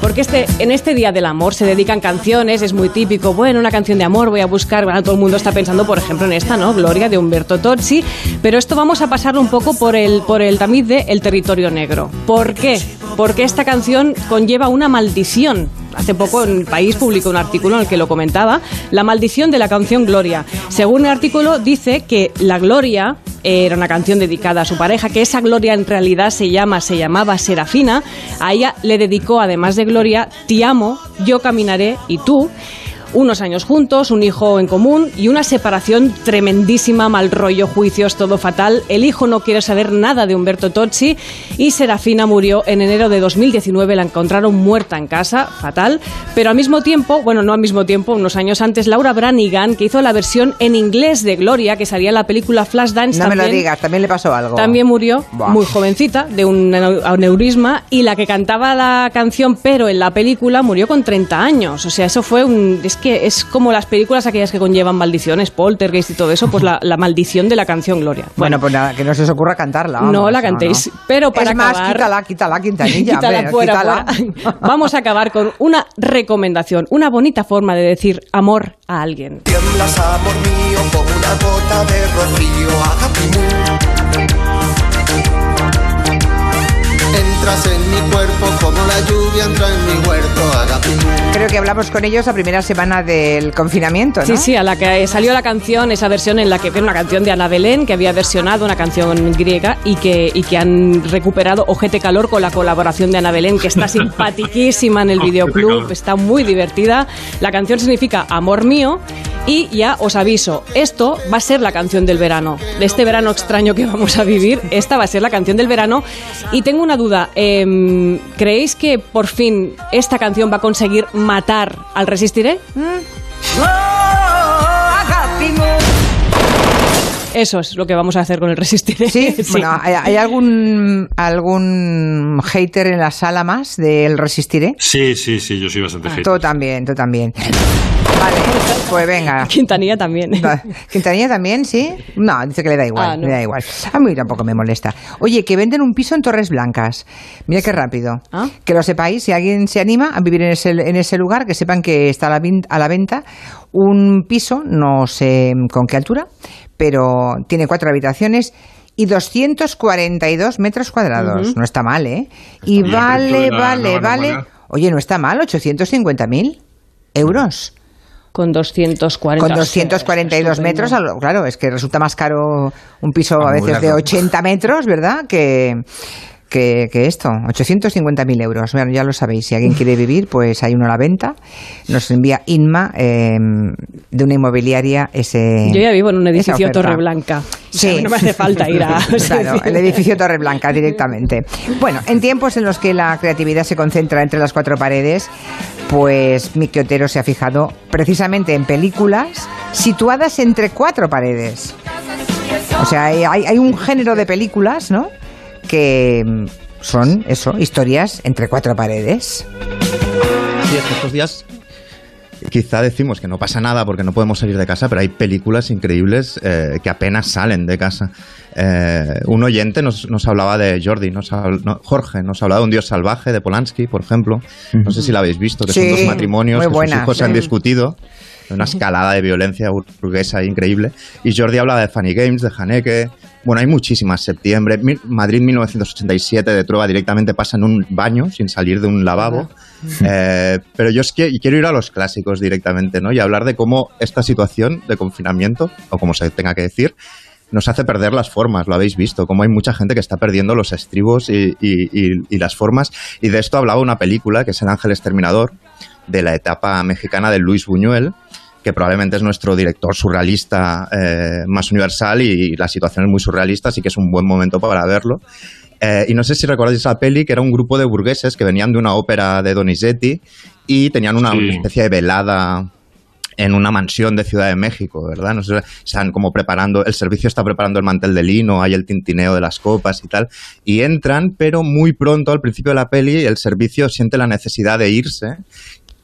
Porque este, en este Día del Amor se dedican canciones, es muy típico, bueno, una canción de amor voy a buscar, bueno, todo el mundo está pensando, por ejemplo, en esta, ¿no? Gloria de Humberto Tozzi, pero esto vamos a pasarlo un poco por el, por el tamiz de El Territorio Negro. ¿Por qué? Porque esta canción conlleva una maldición. Hace poco en el país publicó un artículo en el que lo comentaba, la maldición de la canción Gloria. Según el artículo dice que la Gloria era una canción dedicada a su pareja, que esa Gloria en realidad se llama, se llamaba Serafina. A ella le dedicó, además de Gloria, Te amo, yo caminaré y tú. Unos años juntos, un hijo en común y una separación tremendísima, mal rollo, juicios, todo fatal. El hijo no quiere saber nada de Humberto Tozzi y Serafina murió en enero de 2019. La encontraron muerta en casa, fatal. Pero al mismo tiempo, bueno, no al mismo tiempo, unos años antes, Laura Branigan, que hizo la versión en inglés de Gloria, que salía en la película Flashdance, No me también, lo digas, también le pasó algo. también murió Buah. muy jovencita de un aneu- aneurisma y la que cantaba la canción pero en la película murió con 30 años. O sea, eso fue un... Es que es como las películas aquellas que conllevan maldiciones, poltergeist y todo eso, pues la, la maldición de la canción Gloria. Bueno, pues nada, que no se os ocurra cantarla. no la cantéis, no. pero para es más, acabar... quítala, quítala, quintanilla. (laughs) Quítala hombre, fuera, quítala. fuera. Vamos a acabar con una recomendación, una bonita forma de decir amor a alguien. Tiemblas, amor mío, como una gota de rocío. Entras en mi cuerpo como la lluvia entra en mi huerto. Creo que hablamos con ellos la primera semana del confinamiento, ¿no? Sí, sí, a la que salió la canción, esa versión en la que era una canción de Ana Belén, que había versionado una canción griega y que, y que han recuperado Ojete Calor con la colaboración de Ana Belén, que está (laughs) simpatiquísima en el videoclub, está muy divertida. La canción significa Amor mío y ya os aviso, esto va a ser la canción del verano, de este verano extraño que vamos a vivir, esta va a ser la canción del verano. Y tengo una duda, em, ¿creéis que por fin esta canción va a conseguir matar al Resistiré? Eso es lo que vamos a hacer con el Resistiré. (laughs) Sí, bueno, ¿hay, hay algún algún hater en la sala más del Resistiré? Sí, sí, sí, yo soy bastante hater. Tú también, tú también. Vale, pues venga. (laughs) Quintanilla también. ¿Quintanilla también, sí? No, dice que le da igual, Ah, no. le da igual. A mí tampoco me molesta. Oye, que venden un piso en Torres Blancas. Mira qué rápido. Ah. Que lo sepáis, si alguien se anima a vivir en ese, en ese lugar, que sepan que está a la, a la venta un piso, no sé con qué altura, pero tiene cuatro habitaciones y 242 metros cuadrados. No está mal, ¿eh? y vale, la vale, vale. Oye, no está mal, 850.000 euros. Con 240. Con 242 metros, claro, es que resulta más caro un piso a veces de Amueblado. 80 metros, ¿verdad? Que, que, que esto, 850.000 euros. Bueno, ya lo sabéis, si alguien quiere vivir, pues hay uno a la venta. Nos envía Inma eh, de una inmobiliaria ese. Yo ya vivo en un edificio. Torreblanca. Sí. no me hace falta ir a. (laughs) Claro, el edificio Torreblanca directamente. Bueno, en tiempos en los que la creatividad se concentra entre las cuatro paredes, pues Miki Otero se ha fijado precisamente en películas situadas entre cuatro paredes. O sea, hay- hay un género de películas, ¿no? Que mm, son eso, historias entre cuatro paredes. Sí, estos días quizá decimos que no pasa nada porque no podemos salir de casa, pero hay películas increíbles eh, que apenas salen de casa. Eh, un oyente nos, nos hablaba de Jordi, nos habl- no, Jorge, nos hablaba de Un Dios Salvaje de Polanski, por ejemplo. No sé si la habéis visto, que Sí, son dos matrimonios que sus hijos se han sí. discutido. Una escalada de violencia burguesa increíble. Y Jordi hablaba de Funny Games, de Haneke. Bueno, hay muchísimas. Septiembre, Madrid 1987 de Trueba directamente pasa en un baño sin salir de un lavabo. Eh, pero yo es que quiero ir a los clásicos directamente, ¿no? Y hablar de cómo esta situación de confinamiento, o como se tenga que decir, nos hace perder las formas, lo habéis visto, como hay mucha gente que está perdiendo los estribos y, y- y- y las formas. Y de esto hablaba una película que es El Ángel Exterminador, de la etapa mexicana de Luis Buñuel, que probablemente es nuestro director surrealista eh, más universal y la situación es muy surrealista, así que es un buen momento para verlo. Eh, y no sé si recordáis esa peli, que era un grupo de burgueses que venían de una ópera de Donizetti y tenían una Sí. especie de velada en una mansión de Ciudad de México, ¿verdad? No sé, están como preparando, el servicio está preparando el mantel de lino, hay el tintineo de las copas y tal, y entran, pero muy pronto, al principio de la peli, el servicio siente la necesidad de irse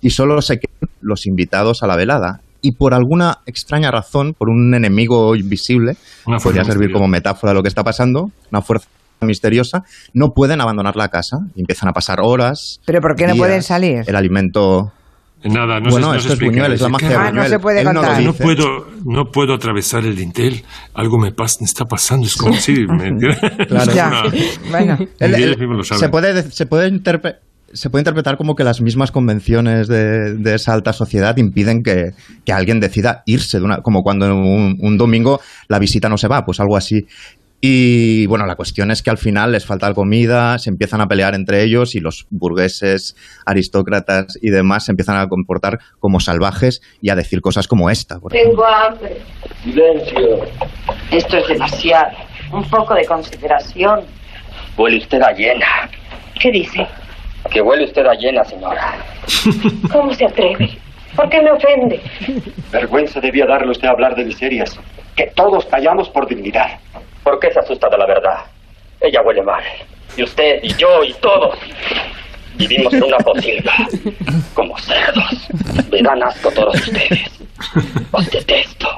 y solo se quedan los invitados a la velada. Y por alguna extraña razón, por un enemigo invisible, Una podría servir misteriosa. como metáfora de lo que está pasando, una fuerza misteriosa, no pueden abandonar la casa y empiezan a pasar horas. ¿Pero por qué no días, pueden salir? El alimento. Nada, no bueno, se, no esto se es. Buñuel, es la Ah, no se puede no contar. No puedo, no puedo atravesar el dintel. Algo me, pasa, me está pasando. Es como si me... (laughs) Claro. Una- Bueno. Mismos lo saben. se puede, se puede interpe- se puede interpretar como que las mismas convenciones de, de esa alta sociedad impiden que, que alguien decida irse de una, como cuando un, un domingo la visita no se va, pues algo así. Y bueno, la cuestión es que al final les falta comida, se empiezan a pelear entre ellos y los burgueses, aristócratas y demás se empiezan a comportar como salvajes y a decir cosas como esta. por ejemplo. Tengo hambre. Silencio. Esto es demasiado. Un poco de consideración. Huele usted a llena. ¿Qué dice? Que huele usted a llena, señora. (laughs) ¿Cómo se atreve? ¿Por qué me ofende? Vergüenza debía darle usted a hablar de miserias. Que todos callamos por dignidad. ¿Por qué se asusta de la verdad? Ella huele mal. Y usted, y yo, y todos. Vivimos en una pocilga. Como cerdos. Me dan asco todos ustedes. Os detesto.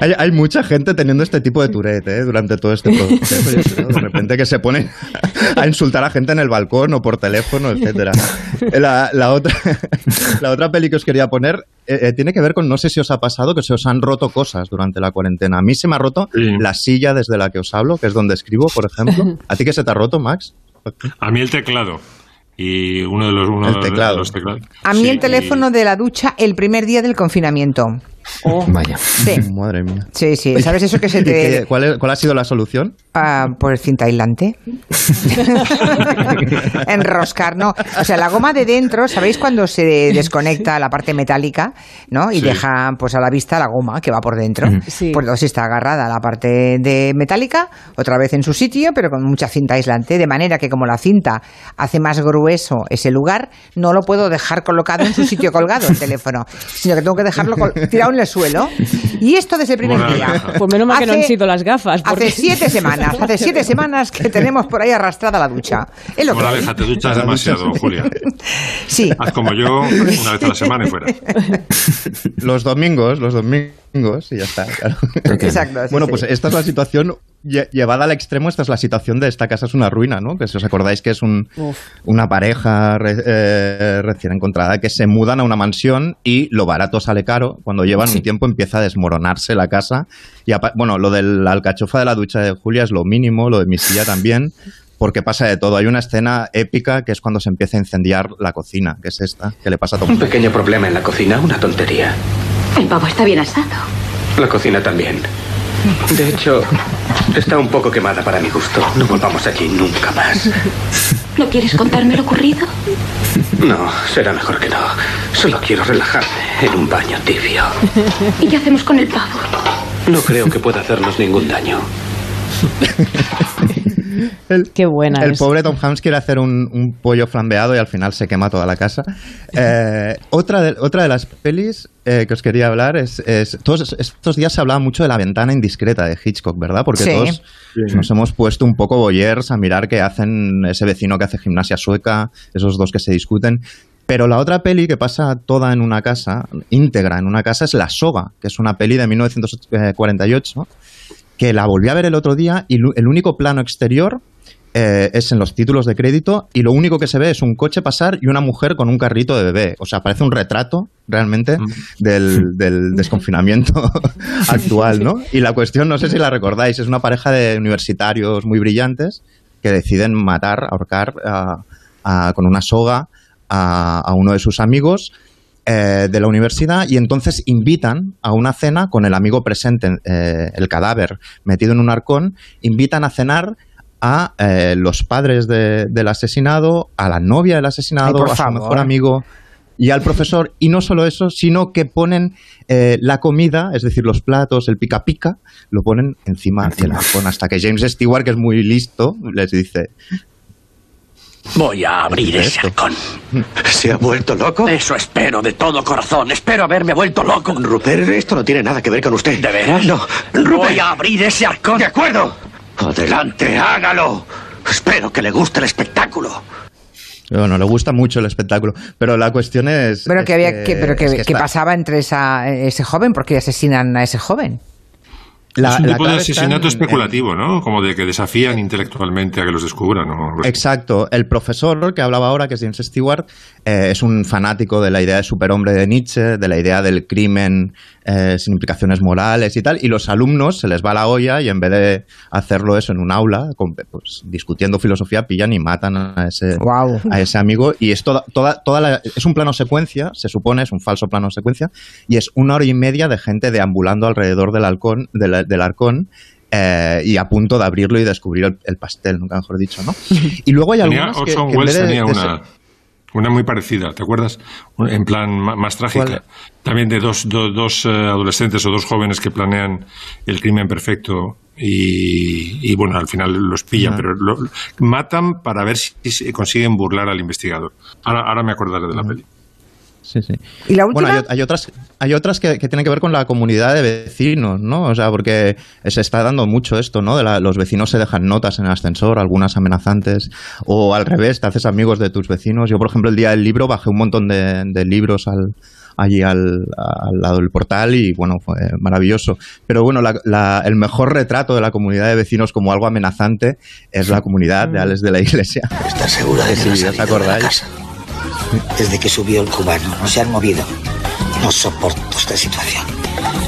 Hay, hay mucha gente teniendo este tipo de turete ¿eh? durante todo este proceso. De repente que se pone a insultar a gente en el balcón o por teléfono, etcétera. La, la otra, la otra peli que os quería poner eh, eh, tiene que ver con, no sé si os ha pasado, que se os han roto cosas durante la cuarentena. A mí se me ha roto la silla desde la que os hablo, que es donde escribo, por ejemplo. ¿A ti qué se te ha roto, Max? A mí el teclado. Y uno de los, uno El de teclado. los teclados. A mí Sí, el teléfono de la ducha el primer día del confinamiento. Vaya. Sí. (laughs) Madre mía. Sí, sí. ¿Sabes eso que se (laughs) ¿Y qué- te... ¿Cuál, es- cuál ha sido la solución? Ah, por cinta aislante. (laughs) Enroscar, ¿no? O sea, la goma de dentro, ¿sabéis cuando se desconecta la parte metálica, ¿no? Y Sí. deja pues a la vista la goma que va por dentro. Sí. Pues entonces está agarrada la parte de metálica, otra vez en su sitio, pero con mucha cinta aislante, de manera que como la cinta hace más grueso ese lugar, no lo puedo dejar colocado en su sitio colgado el teléfono, sino que tengo que dejarlo tirado en el suelo. Y esto desde el primer día. (laughs) Pues menos mal que no han sido las gafas. porque- Hace siete semanas, hace siete semanas que (laughs) tenemos por ahí arrastrada la ducha. Es lo que. Aleja, te duchas demasiado, Julia. Sí. Haz como yo, una vez a la semana y fuera. (laughs) Los domingos, los domingos, y ya está. claro. (laughs) Exacto, sí, bueno, sí. pues esta es la situación lle- llevada al extremo. Esta es la situación de esta casa es una ruina, ¿no? Que si os acordáis que es un, una pareja re- eh, recién encontrada que se mudan a una mansión y lo barato sale caro. Cuando llevan un tiempo empieza a desmoronarse la casa. Y apa- bueno, lo de la alcachofa de la ducha de Julia es lo mínimo, lo de mi silla también. Porque pasa de todo. Hay una escena épica que es cuando se empieza a incendiar la cocina, que es esta, que le pasa a todo Un pequeño problema en la cocina, una tontería. El pavo está bien asado. La cocina también. De hecho, está un poco quemada para mi gusto. No volvamos allí nunca más. ¿No quieres contarme lo ocurrido? No, será mejor que no. Solo quiero relajarme en un baño tibio. ¿Y qué hacemos con el pavo? No creo que pueda hacernos ningún daño. (laughs) Qué buena El es. pobre Tom Hanks quiere hacer un, un pollo flambeado y al final se quema toda la casa. (laughs) Eh, otra, de, otra de las pelis eh, que os quería hablar es, es- Todos estos días se hablaba mucho de la ventana indiscreta de Hitchcock, ¿verdad? Porque Sí. todos nos hemos puesto un poco boyers a mirar qué hacen ese vecino que hace gimnasia sueca, esos dos que se discuten. Pero la otra peli que pasa toda en una casa, íntegra en una casa, es La Soga, que es una peli de 1948 que la volví a ver el otro día y el único plano exterior eh, es en los títulos de crédito y lo único que se ve es un coche pasar y una mujer con un carrito de bebé. O sea, parece un retrato realmente del, del (laughs) desconfinamiento actual, ¿no? Y la cuestión, no sé si la recordáis, es una pareja de universitarios muy brillantes que deciden matar, ahorcar a- a- con una soga a, a uno de sus amigos eh, de la universidad y entonces invitan a una cena con el amigo presente, eh, el cadáver metido en un arcón, invitan a cenar a eh, los padres de- del asesinado, a la novia del asesinado, Ay, a su mejor amigo y al profesor. Y no solo eso, sino que ponen eh, la comida, es decir, los platos, el pica pica, lo ponen encima, del arcón hasta que James Stewart, que es muy listo, les dice, Voy a abrir ese halcón. (laughs) ¿Se ha vuelto loco? Eso espero de todo corazón. Espero haberme vuelto loco. Rupert, esto no tiene nada que ver con usted. ¿De veras? No. Voy a abrir ese halcón. De acuerdo. Adelante, hágalo. Espero que le guste el espectáculo. Bueno, le gusta mucho el espectáculo, pero la cuestión es... Pero es que había que, pero que, es ¿qué está- pasaba entre esa, ese joven, porque asesinan a ese joven. La- es un tipo de asesinato en- especulativo, ¿no? Como de que desafían intelectualmente a que los descubran, ¿no? Exacto. El profesor que hablaba ahora, que es James Stewart, eh, es un fanático de la idea de superhombre de Nietzsche, de la idea del crimen eh, sin implicaciones morales y tal. Y los alumnos se les va la olla y en vez de hacerlo eso en un aula, con- pues, discutiendo filosofía, pillan y matan a ese, a ese amigo. Y es toda, toda, toda la- es un plano secuencia, se supone, es un falso plano secuencia, y es una hora y media de gente deambulando alrededor del halcón, del, del arcón. eh, y a punto de abrirlo y descubrir el, el pastel, nunca mejor dicho, ¿no? (laughs) Y luego hay Tenía, algunas que, que en vez de- tenía de una, ser- una muy parecida, ¿te acuerdas? En plan más trágica. ¿Cuál? También de dos, do- dos, eh, adolescentes o dos jóvenes que planean el crimen perfecto y, y, bueno, al final los pillan, pero lo- matan para ver si, si consiguen burlar al investigador. Ahora, ahora me acordaré de la peli. Sí, sí. ¿Y la última? Bueno, hay, hay otras, hay otras que, que tienen que ver con la comunidad de vecinos, ¿no? O sea, porque se está dando mucho esto, ¿no? De la- los vecinos se dejan notas en el ascensor, algunas amenazantes, o al revés, te haces amigos de tus vecinos. Yo, por ejemplo, el día del libro bajé un montón de, de libros al, allí al, al lado del portal y bueno, fue maravilloso. Pero bueno, la- la- el mejor retrato de la comunidad de vecinos como algo amenazante es la comunidad de Alex de la Iglesia. ¿Estás segura de que Sí, no has ya os salido de la acordáis. casa? Desde que subió el cubano, no se han movido. No soporto esta situación.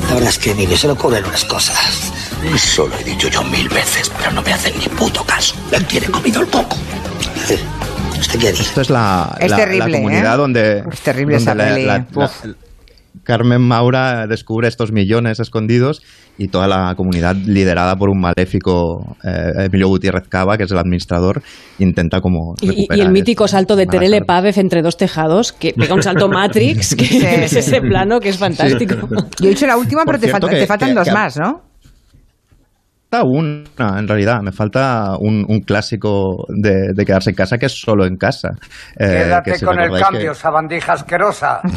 La verdad es que, mire, se le ocurren unas cosas. Solo he dicho yo mil veces, pero no me hacen ni puto caso. Le tiene comido el coco. ¿Usted qué dice? Esto es la, Es la- terrible, la comunidad ¿eh? donde, Es terrible donde esa la- peli. la- la- Uf. Carmen Maura descubre estos millones escondidos y toda la comunidad liderada por un maléfico eh, Emilio Gutiérrez Cava, que es el administrador, intenta como Y, el mítico esto. salto de Terele Pávez entre dos tejados, que pega un salto (laughs) Matrix, que Sí, es ese plano que es fantástico. Yo he dicho la última, Por pero te, cierto falta- que- te faltan que- dos que- más, ¿no? Falta una, en realidad. Me falta un, un clásico de, de quedarse en casa que es solo en casa. Eh, Quédate que si con el recordáis que- cambio, sabandija asquerosa. (laughs)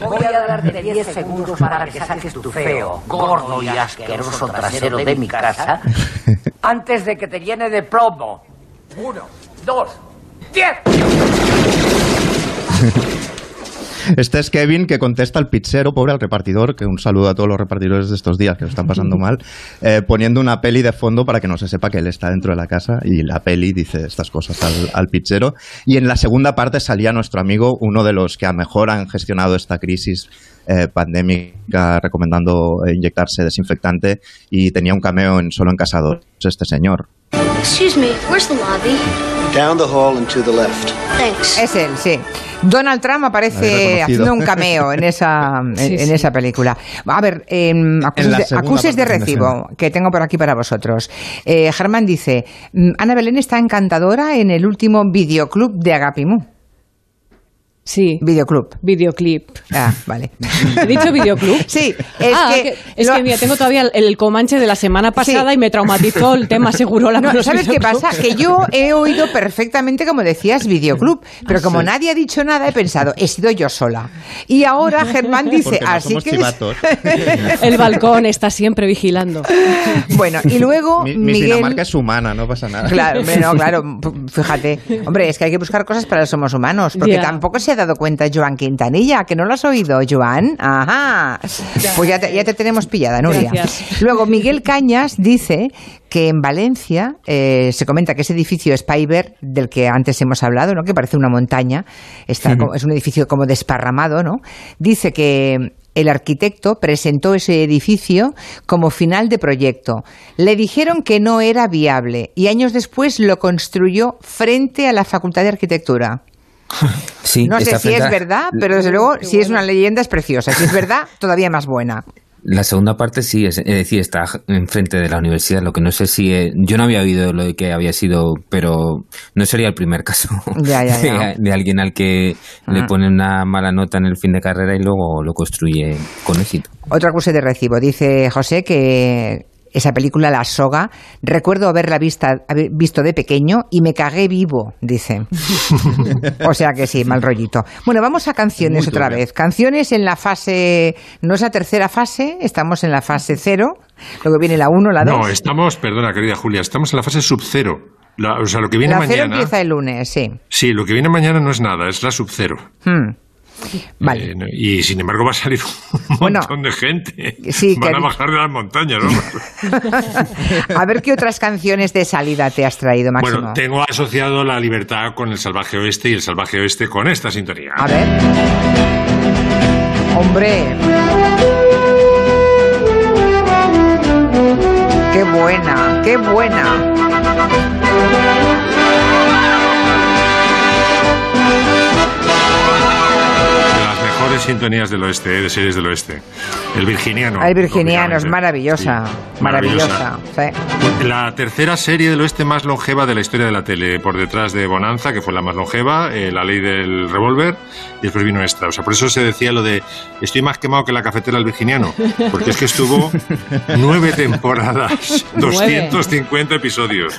Voy a darte 10 segundos para que saques tu feo, gordo y asqueroso trasero de mi casa Antes de que te llene de plomo. Uno, dos, diez. (laughs) Este es Kevin que contesta al pizzero, pobre al repartidor, que un saludo a todos los repartidores de estos días que lo están pasando (laughs) mal, eh, poniendo una peli de fondo para que no se sepa que él está dentro de la casa y la peli dice estas cosas al, al pizzero. Y en la segunda parte salía nuestro amigo, uno de los que a mejor han gestionado esta crisis eh, pandémica, recomendando eh, inyectarse desinfectante y tenía un cameo en Solo en Casa 2, este señor. Excuse me, where's the lobby? Down the hall and to the left. Thanks. Es él, sí. Donald Trump aparece haciendo un cameo en esa, (laughs) en, Sí, en sí. esa película. A ver, em, acuses, de, acuses recibo que tengo por aquí para vosotros. Eh, Germán dice, mm, Ana Belén está encantadora en el último videoclub de Agapimú. Sí. Videoclub. Videoclip. Ah, vale. (laughs) ¿He dicho videoclub? Sí, es Ah, que... es lo- que mira, tengo todavía el, el Comanche de la semana pasada y me traumatizó el tema (laughs) seguro. La No, ¿Sabes qué pasa? Que yo he oído perfectamente, como decías, videoclub, pero como sí. nadie ha dicho nada, he pensado, he sido yo sola. Y ahora (laughs) Germán dice, Porque no así somos que... chivatos. El balcón está siempre vigilando. Bueno, y luego Mi, mi Miguel... Dinamarca es humana, no pasa nada. Claro, no, claro, fíjate. Hombre, es que hay que buscar cosas para los somos humanos, porque tampoco se ha dado cuenta Joan Quintanilla, que no lo has oído, Joan. Ajá. Pues ya te, ya te tenemos pillada, Nuria. Gracias. Luego, Miguel Cañas dice que en Valencia eh, se comenta que ese edificio Spyber, del que antes hemos hablado, ¿no? que parece una montaña, está como- es un edificio como desparramado, ¿no? Dice que el arquitecto presentó ese edificio como final de proyecto. Le dijeron que no era viable y años después lo construyó frente a la Facultad de Arquitectura. Sí, No sé si es a- verdad, pero desde luego, si es una leyenda, es preciosa. Si es verdad, (laughs) todavía más buena. La segunda parte sí, es, es decir, está enfrente de la universidad. Lo que no sé si. eh, yo no había oído lo de que había sido, pero no sería el primer caso (laughs) Ya, ya, (laughs) ya. De, de alguien al que le pone una mala nota en el fin de carrera y luego lo construye con éxito. Otro acuse de recibo. Dice José que esa película, La Soga, recuerdo haberla vista, haber visto de pequeño y me cagué vivo, dice. (laughs) o sea que sí, mal rollito. Bueno, vamos a canciones otra vez. Canciones en la fase, no es la tercera fase, estamos en la fase cero, luego viene la uno, la dos. No, estamos, perdona, querida Julia, estamos en la fase sub-cero. O sea, lo que viene la cero mañana. empieza el lunes, sí. Sí, lo que viene mañana no es nada, es la sub-cero. Hmm. Vale. Eh, y sin embargo va a salir un (laughs) Bueno, montón de gente. sí, Van que- a bajar de las montañas, ¿no? (laughs) A ver qué otras canciones de salida te has traído, Máximo. Bueno, tengo asociado la libertad con el salvaje oeste y el salvaje oeste con esta sintonía. A ver. Hombre. Qué buena, qué buena. Sintonías del oeste, eh, de series del oeste. El virginiano. El virginiano es lógicamente. maravillosa. Sí, maravillosa. sí. La tercera serie del oeste más longeva de la historia de la tele, por detrás de Bonanza, que fue la más longeva, eh, La ley del revólver, y después vino esta. O sea, por eso se decía lo de estoy más quemado que la cafetera del Virginiano, porque es que estuvo (laughs) nueve temporadas, 250 episodios.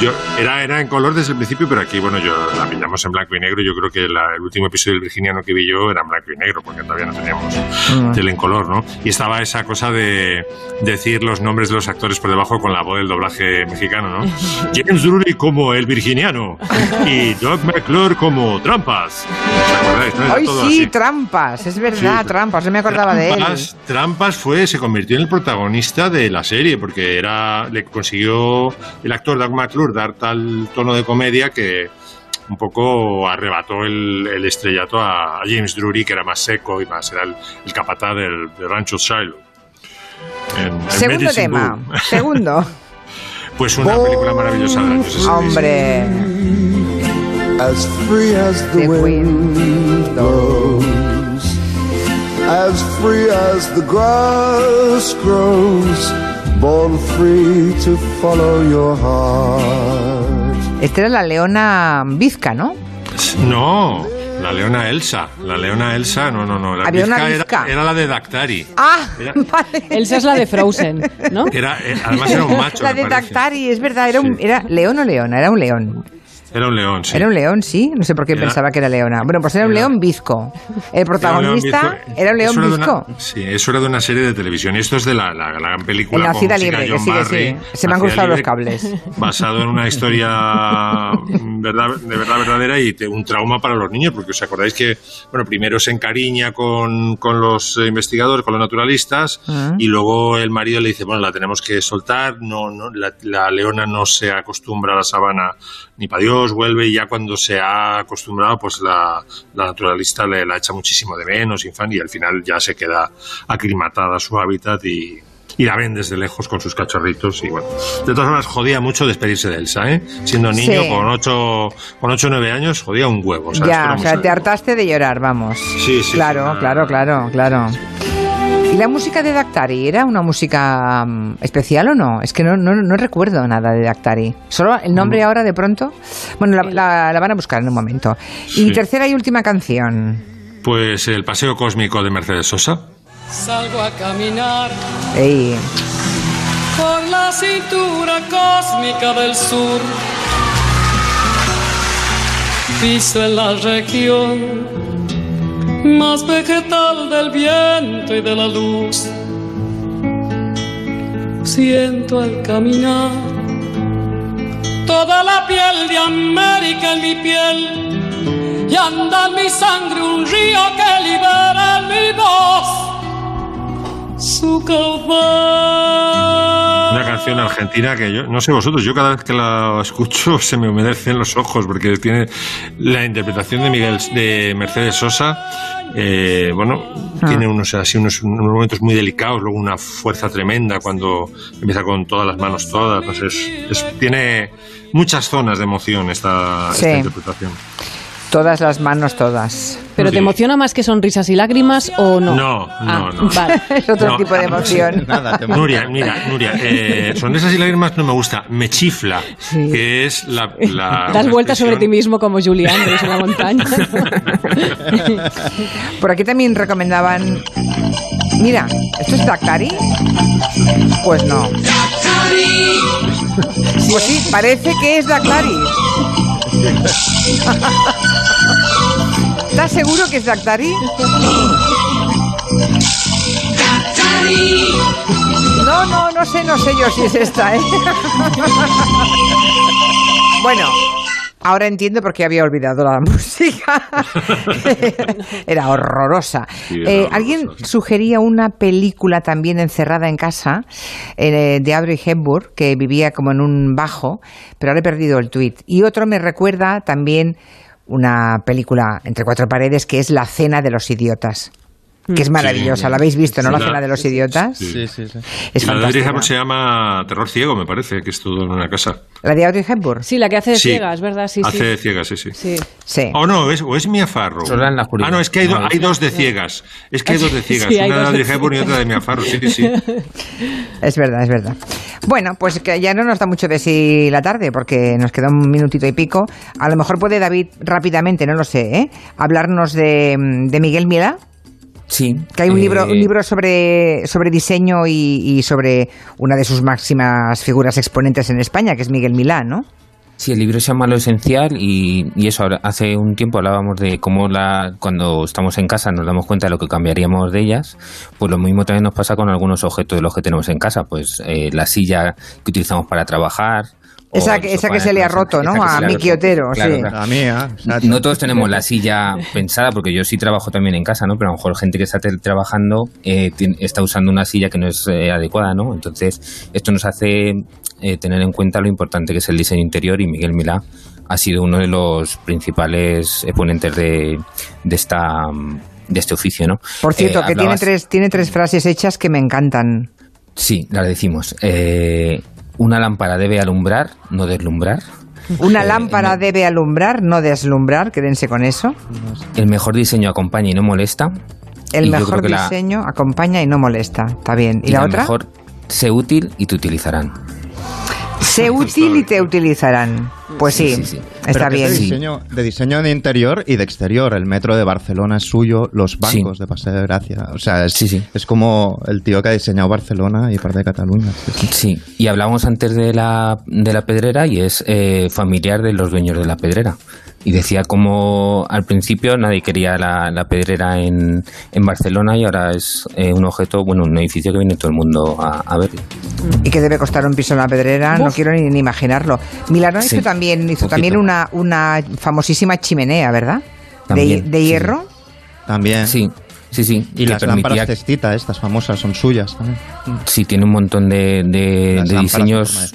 Yo, era, era en color desde el principio, pero aquí, bueno, yo la pillamos en blanco y negro. Yo creo que la- el último episodio del Virginiano que vi yo era en blanco y y negro, porque todavía no teníamos Mm. tele en color, ¿no? Y estaba esa cosa de decir los nombres de los actores por debajo con la voz del doblaje mexicano, ¿no? (laughs) James Drury como el virginiano y Doug McClure como Trampas. ¿Os acordáis? no? Ay, todo sí, así. trampas, es verdad, Sí. trampas, no me acordaba de él. Trampas, Trampas fue, se convirtió en el protagonista de la serie porque era, le consiguió el actor Doug McClure dar tal tono de comedia que un poco arrebató el, el estrellato a James Drury, que era más seco y más, era el, el capataz del, del rancho Shiloh. En- en Segundo Medicine tema, Bull. segundo. (laughs) Pues una película maravillosa del año 66. Hombre. As free as the wind blows, as free as the grass grows, born free to follow your heart. Esta era la leona bizca, ¿no? No, la leona Elsa. La leona Elsa, no, no, no. La Había una Vizca Vizca. Era, era la de Dactari. Ah, Era- (laughs) Elsa es la de Frozen, ¿no? Era, eh, además era un (laughs) macho. la de parece. Dactari, es verdad, era, un, era león o leona, era un león. Era un león, sí. Era un león, sí, no sé por qué Era- pensaba que era leona. Bueno, pues era un león bizco. El protagonista era un león bizco. una- sí, eso era de una serie de televisión. Y esto es de la, la gran película. En con música Libre, que John sí, que Barry, sí. Se me han cruzado los cables. Basado en una (laughs) historia mm, verdad, de verdad verdadera y te- un trauma para los niños, porque os acordáis que, bueno, primero se encariña con, con los eh, investigadores, con los naturalistas, Ah. y luego el marido le dice, bueno, la tenemos que soltar, no, no, la, la leona no se acostumbra a la sabana ni para Dios, vuelve y ya cuando se ha acostumbrado, pues la, la naturalista le la echa muchísimo de menos, infan, y al final ya se queda aclimatada a su hábitat y, y la ven desde lejos con sus cachorritos y bueno. De todas maneras, jodía mucho despedirse de Elsa, ¿eh? Siendo niño, Sí. con 8 con ocho o 9 años, jodía un huevo. O sea, esto ya, o sea, te hartaste de llorar, vamos. Sí, sí, Claro, sí, claro, claro, claro. ¿Y la música de Dactari era una música mm, especial o no? Es que no, no, no recuerdo nada de Dactari. Solo el Mm. nombre ahora de pronto. Bueno, la, la- la van a buscar en un momento. Y tercera y última canción. Pues el paseo cósmico de Mercedes Sosa. Salgo a caminar Ey, por la cintura cósmica del sur. Piso en la región más vegetal del viento y de la luz. Siento al caminar toda la piel de América en mi piel y anda en mi sangre un río que libera en mi voz su caudal. Canción argentina que yo, no sé vosotros, yo cada vez que la escucho (laughs) se me humedecen los ojos porque tiene la interpretación de Miguel de Mercedes Sosa. eh, bueno, tiene unos así unos, unos momentos muy delicados, luego una fuerza tremenda cuando empieza con todas las manos todas. Sé, es- es- tiene muchas zonas de emoción esta, esta Sí. interpretación. Todas las manos, todas. ¿Pero te emociona más que sonrisas y lágrimas o no? No, Ah, no, no. Vale. (laughs) es otro No, tipo de emoción. (laughs) Nuria, mira, Nuria, eh, sonrisas y lágrimas no me gusta, me chifla, que es la... la (laughs) Das vueltas sobre ti mismo como Andrews en la montaña. Por aquí también recomendaban. Mira, ¿esto es Dactari? Pues no. Pues sí, parece que es Dactari. ¿Estás seguro que es Dactari? No, no, no sé, no sé yo si es esta, ¿eh? (laughs) Bueno, ahora entiendo por qué había olvidado la música. (laughs) Era horrorosa. Sí, Eh, horrorosa, Alguien sugería una película también encerrada en casa eh, de Audrey Hepburn, que vivía como en un bajo, pero ahora he perdido el tuit. Y otro me recuerda también una película entre cuatro paredes que es La Cena de los Idiotas. Que es Sí. maravillosa, la habéis visto, ¿no? Sí, La la- Cena de los Idiotas. Sí, Es La de. Hepburn se llama Terror Ciego, me parece, que es todo en una casa. ¿La de Audrey Hepburn? Sí, la que hace de Sí. ciegas, ¿verdad? Sí, Hace sí. de ciegas, sí, sí. Sí. Sí. O no, es, o es Mia Farrow. Solo en la. Ah, no, es que hay, do- hay dos de ciegas. Es que hay dos de ciegas. Sí, una de Audrey Hepburn y otra de Mia Farrow. Sí, sí, sí. (laughs) Es verdad, es verdad. Bueno, pues que ya no nos da mucho de sí la tarde, porque nos queda un minutito y pico. A lo mejor puede David rápidamente, no lo sé, ¿eh? hablarnos de, de Miguel Milá. Sí. Que hay un eh, libro, un libro sobre, sobre diseño y, y sobre una de sus máximas figuras exponentes en España, que es Miguel Milá, ¿no? Sí, el libro se llama Lo Esencial y, y eso, hace un tiempo hablábamos de cómo la, cuando estamos en casa nos damos cuenta de lo que cambiaríamos de ellas, pues lo mismo también nos pasa con algunos objetos de los que tenemos en casa, pues eh, la silla que utilizamos para trabajar. Esa, esa sofá que se le ha roto, ¿no? A Miki. Otero, Claro, sí. claro. La mía. No todos tenemos la silla pensada, porque yo sí trabajo también en casa, ¿no? Pero a lo mejor gente que está trabajando está usando una silla que no es eh, adecuada, ¿no? Entonces, esto nos hace eh, tener en cuenta lo importante que es el diseño interior y Miguel Milá ha sido uno de los principales exponentes de, de esta de este oficio, ¿no? Por cierto, Eh, que tiene tres, tiene tres frases hechas que me encantan. Sí, las decimos. Eh, una lámpara debe alumbrar, no deslumbrar. Una Eh, lámpara debe alumbrar, no deslumbrar, quédense con eso. El mejor diseño acompaña y no molesta. El Y mejor la- diseño acompaña y no molesta. Está bien. ¿Y, y la, la otra? mejor, sé útil y te utilizarán. Sé útil y te utilizarán. Pues sí, está Pero bien. es de diseño, de diseño de interior y de exterior. El metro de Barcelona es suyo, los bancos de Paseo de Gracia. O sea, es, es como el tío que ha diseñado Barcelona y parte de Cataluña. Sí, y hablábamos antes de la, de la pedrera y es eh, familiar de los dueños de la pedrera. Y decía como al principio nadie quería la, la pedrera en, en Barcelona y ahora es eh, un objeto, bueno, un edificio que viene todo el mundo a, a ver. Y que debe costar un piso en la pedrera, no Uf. quiero ni, ni imaginarlo. Milano Sí, hizo también, hizo también una, una famosísima chimenea, ¿verdad? De, También, de sí. hierro. También. Sí, sí, sí. Y las permitía- lámparas cestita, estas famosas, son suyas también. Sí, tiene un montón de, de- diseños.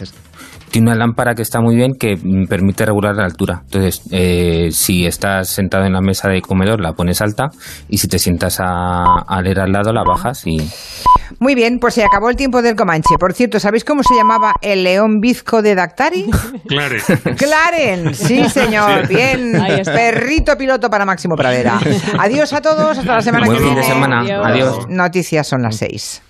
Tiene una lámpara que está muy bien que permite regular la altura. Entonces, eh, si estás sentado en la mesa de comedor, la pones alta y si te sientas a, a leer al lado, la bajas y... Muy bien, pues se acabó el tiempo del Comanche. Por cierto, ¿sabéis cómo se llamaba el león bizco de Dactari? (laughs) Claren, sí señor, Sí. bien. Ahí está. Perrito piloto para Máximo Pradera. (laughs) Adiós a todos, hasta la semana Buen que fin viene. de semana. Adiós. Noticias son las seis.